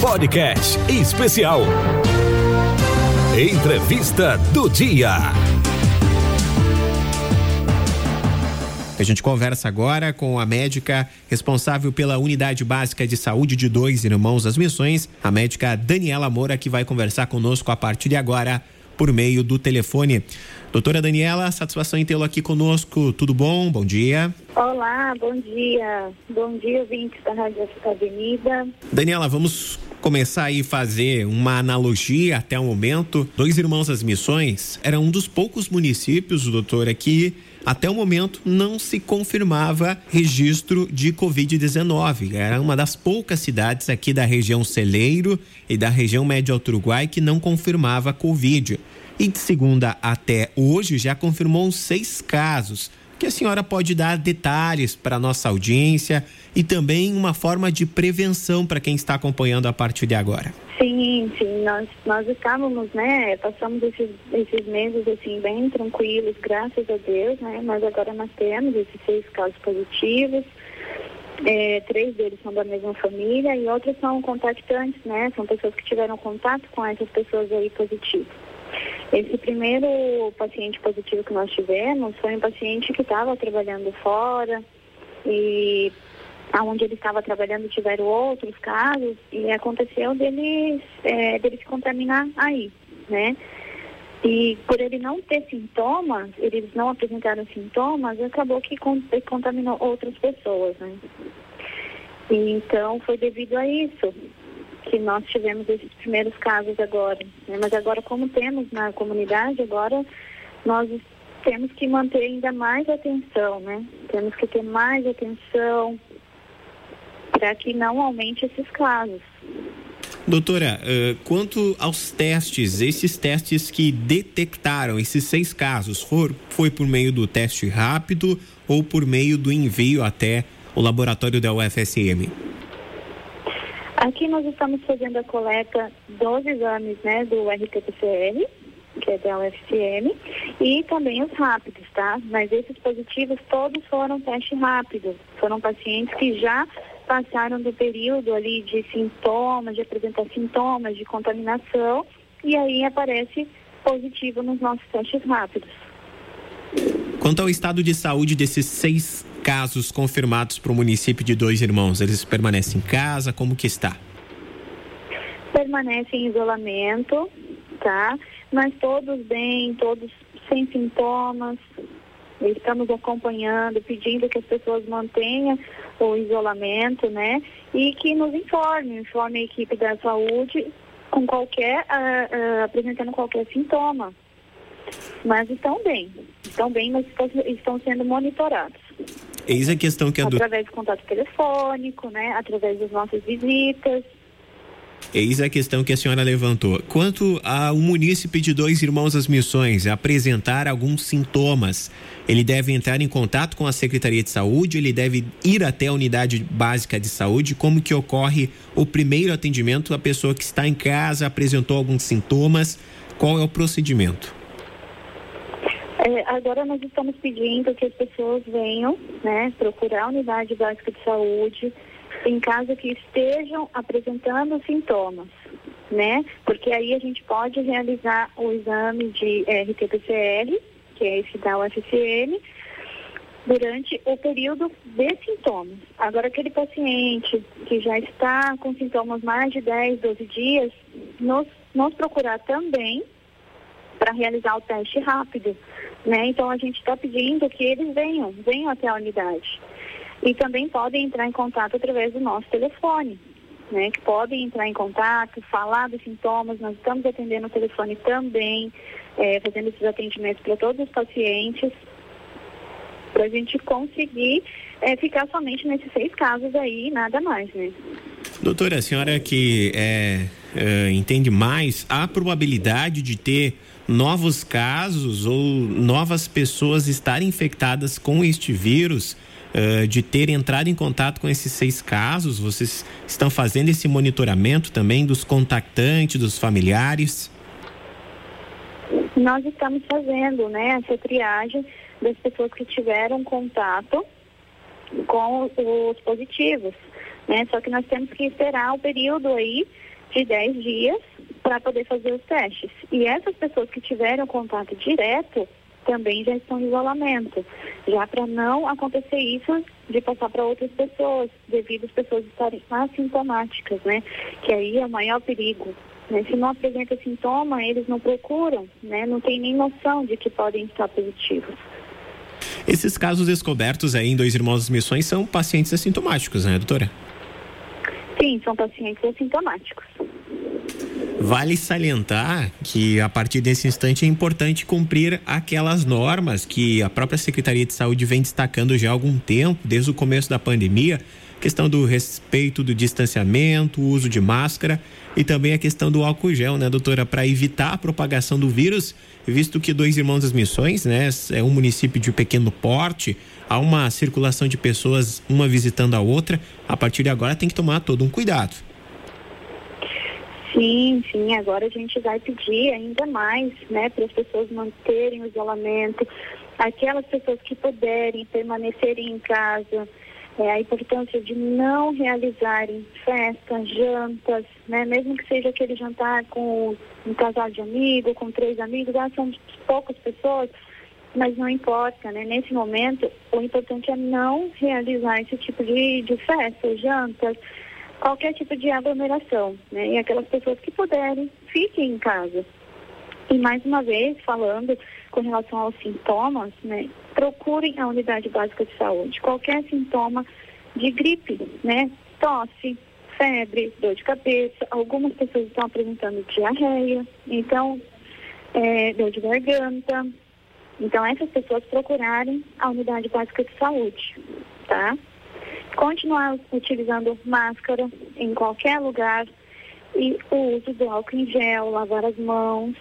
Podcast especial. Entrevista do dia. A gente conversa agora com a médica responsável pela Unidade Básica de Saúde de Dois Irmãos das Missões, a médica Daniela Moura, que vai conversar conosco a partir de agora por meio do telefone. Doutora Daniela, satisfação em tê-lo aqui conosco. Tudo bom? Bom dia. Olá, bom dia. Bom dia, ouvintes da Rádio Avenida. Daniela, vamos começar aí fazer uma analogia até o momento. Dois Irmãos das Missões era um dos poucos municípios, doutora, que até o momento não se confirmava registro de Covid-19. Era uma das poucas cidades aqui da região Celeiro e da região Médio Alto Uruguai que não confirmava Covid. E de segunda até hoje já confirmou seis casos. Que a senhora pode dar detalhes para a nossa audiência e também uma forma de prevenção para quem está acompanhando a partir de agora. Sim, sim, nós, nós estávamos, né, passamos esses, esses meses assim bem tranquilos, graças a Deus, né, mas agora nós temos esses seis casos positivos, é, três deles são da mesma família e outros são contactantes, né, são pessoas que tiveram contato com essas pessoas aí positivas. Esse primeiro paciente positivo que nós tivemos foi um paciente que estava trabalhando fora e onde ele estava trabalhando tiveram outros casos e aconteceu dele, é, dele se contaminar aí, né? E por ele não ter sintomas, eles não apresentaram sintomas, acabou que contaminou outras pessoas, né? E então foi devido a isso que nós tivemos esses primeiros casos agora. Né? Mas agora como temos na comunidade, agora nós temos que manter ainda mais atenção, né? Temos que ter mais atenção, para que não aumente esses casos. Doutora, uh, quanto aos testes, esses testes que detectaram esses seis casos, for, foi por meio do teste rápido ou por meio do envio até o laboratório da UFSM? Aqui nós estamos fazendo a coleta dos exames né, do RT-PCR, que é da UFSM, e também os rápidos, tá? Mas esses positivos todos foram teste rápido. Foram pacientes que já passaram do período ali de sintomas, de apresentar sintomas de contaminação, e aí aparece positivo nos nossos testes rápidos. Quanto ao estado de saúde desses seis casos confirmados para o município de Dois Irmãos, eles permanecem em casa? Como que está? Permanecem em isolamento, tá? Mas todos bem, todos sem sintomas, Estamos acompanhando, pedindo que as pessoas mantenham o isolamento, né? E que nos informe, informe a equipe da saúde com qualquer, uh, uh, apresentando qualquer sintoma. Mas estão bem, estão bem, mas estão sendo monitorados. Eis a questão que a. Através do contato telefônico, né? Através das nossas visitas. Eis a questão que a senhora levantou. Quanto ao munícipe de Dois Irmãos das Missões apresentar alguns sintomas, ele deve entrar em contato com a Secretaria de Saúde, ele deve ir até a unidade básica de saúde. Como que ocorre o primeiro atendimento à pessoa que está em casa, apresentou alguns sintomas? Qual é o procedimento? É, agora nós estamos pedindo que as pessoas venham, né, procurar a unidade básica de saúde em caso que estejam apresentando sintomas, né? Porque aí a gente pode realizar o exame de RT-PCR, que é esse da UFCM, durante o período de sintomas. Agora, aquele paciente que já está com sintomas mais de 10, 12 dias, nos, nos procurar também para realizar o teste rápido, né? Então, a gente está pedindo que eles venham, venham até a unidade. E também podem entrar em contato através do nosso telefone, né? Que podem entrar em contato, falar dos sintomas. Nós estamos atendendo o telefone também, é, fazendo esses atendimentos para todos os pacientes, para a gente conseguir é, ficar somente nesses seis casos aí, nada mais, né? Doutora, a senhora que é, é, entende mais, há probabilidade de ter novos casos ou novas pessoas estarem infectadas com este vírus uh, de ter entrado em contato com esses seis casos? Vocês estão fazendo esse monitoramento também dos contactantes, dos familiares? Nós estamos fazendo, né, essa triagem das pessoas que tiveram contato com os positivos, né? Só que nós temos que esperar o período aí de 10 dias para poder fazer os testes. E essas pessoas que tiveram contato direto também já estão em isolamento, já para não acontecer isso de passar para outras pessoas, devido às pessoas estarem assintomáticas, né? Que aí é o maior perigo. Né? Se não apresenta sintoma, eles não procuram, né? Não tem nem noção de que podem estar positivos. Esses casos descobertos aí em Dois Irmãos das Missões são pacientes assintomáticos, né, doutora? Sim, são pacientes assintomáticos. Vale salientar que a partir desse instante é importante cumprir aquelas normas que a própria Secretaria de Saúde vem destacando já há algum tempo, desde o começo da pandemia, questão do respeito do distanciamento, o uso de máscara e também a questão do álcool gel, né, doutora, para evitar a propagação do vírus, visto que Dois Irmãos das Missões, né, é um município de pequeno porte, há uma circulação de pessoas uma visitando a outra, a partir de agora tem que tomar todo um cuidado. Sim, sim, agora a gente vai pedir ainda mais, né, para as pessoas manterem o isolamento, aquelas pessoas que puderem permanecerem em casa, é, a importância de não realizarem festas, jantas, né, mesmo que seja aquele jantar com um casal de amigos, com três amigos, ah, são poucas pessoas, mas não importa, né? Nesse momento, o importante é não realizar esse tipo de, de festas, jantas, qualquer tipo de aglomeração, né? E aquelas pessoas que puderem, fiquem em casa. E mais uma vez, falando com relação aos sintomas, né? Procurem a unidade básica de saúde. Qualquer sintoma de gripe, né? Tosse, febre, dor de cabeça. Algumas pessoas estão apresentando diarreia, então, é, dor de garganta. Então, essas pessoas procurarem a unidade básica de saúde, tá? Continuar utilizando máscara em qualquer lugar e o uso do álcool em gel, lavar as mãos.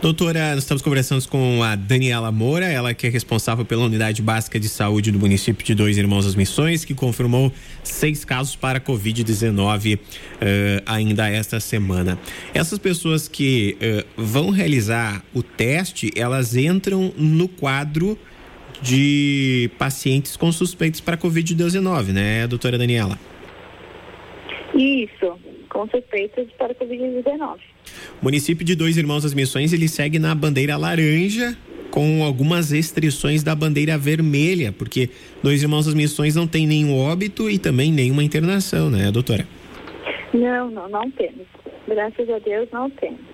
Doutora, nós estamos conversando com a Daniela Moura, ela que é responsável pela Unidade Básica de Saúde do município de Dois Irmãos das Missões, que confirmou seis casos para Covid-19 uh, eh, ainda esta semana. Essas pessoas que uh, vão realizar o teste, elas entram no quadro de pacientes com suspeitos para Covid-19, né, doutora Daniela? Isso, com suspeitos para Covid-19. O município de Dois Irmãos das Missões, ele segue na bandeira laranja com algumas restrições da bandeira vermelha, porque Dois Irmãos das Missões não tem nenhum óbito e também nenhuma internação, né, doutora? Não, não, não temos. Graças a Deus não temos.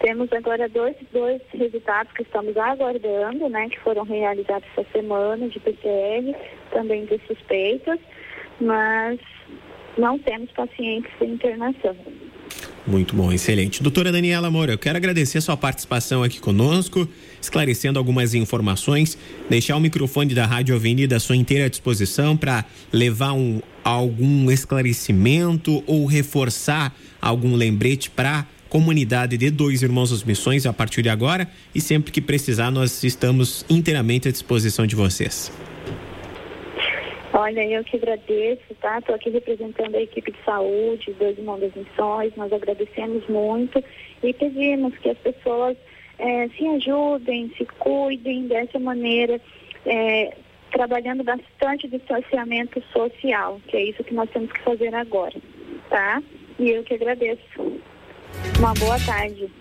Temos agora dois, dois resultados que estamos aguardando, né, que foram realizados essa semana de PCR, também de suspeitas, mas não temos pacientes em internação. Muito bom, excelente. Doutora Daniela Moura, eu quero agradecer a sua participação aqui conosco, esclarecendo algumas informações, deixar o microfone da Rádio Avenida à sua inteira disposição para levar um, algum esclarecimento ou reforçar algum lembrete para comunidade de Dois Irmãos das Missões a partir de agora e sempre que precisar nós estamos inteiramente à disposição de vocês. Olha, eu que agradeço, tá? Estou aqui representando a equipe de saúde, Dois Irmãos das Missões, nós agradecemos muito e pedimos que as pessoas é, se ajudem, se cuidem dessa maneira, é, trabalhando bastante distanciamento social, que é isso que nós temos que fazer agora, tá? E eu que agradeço. Uma boa tarde.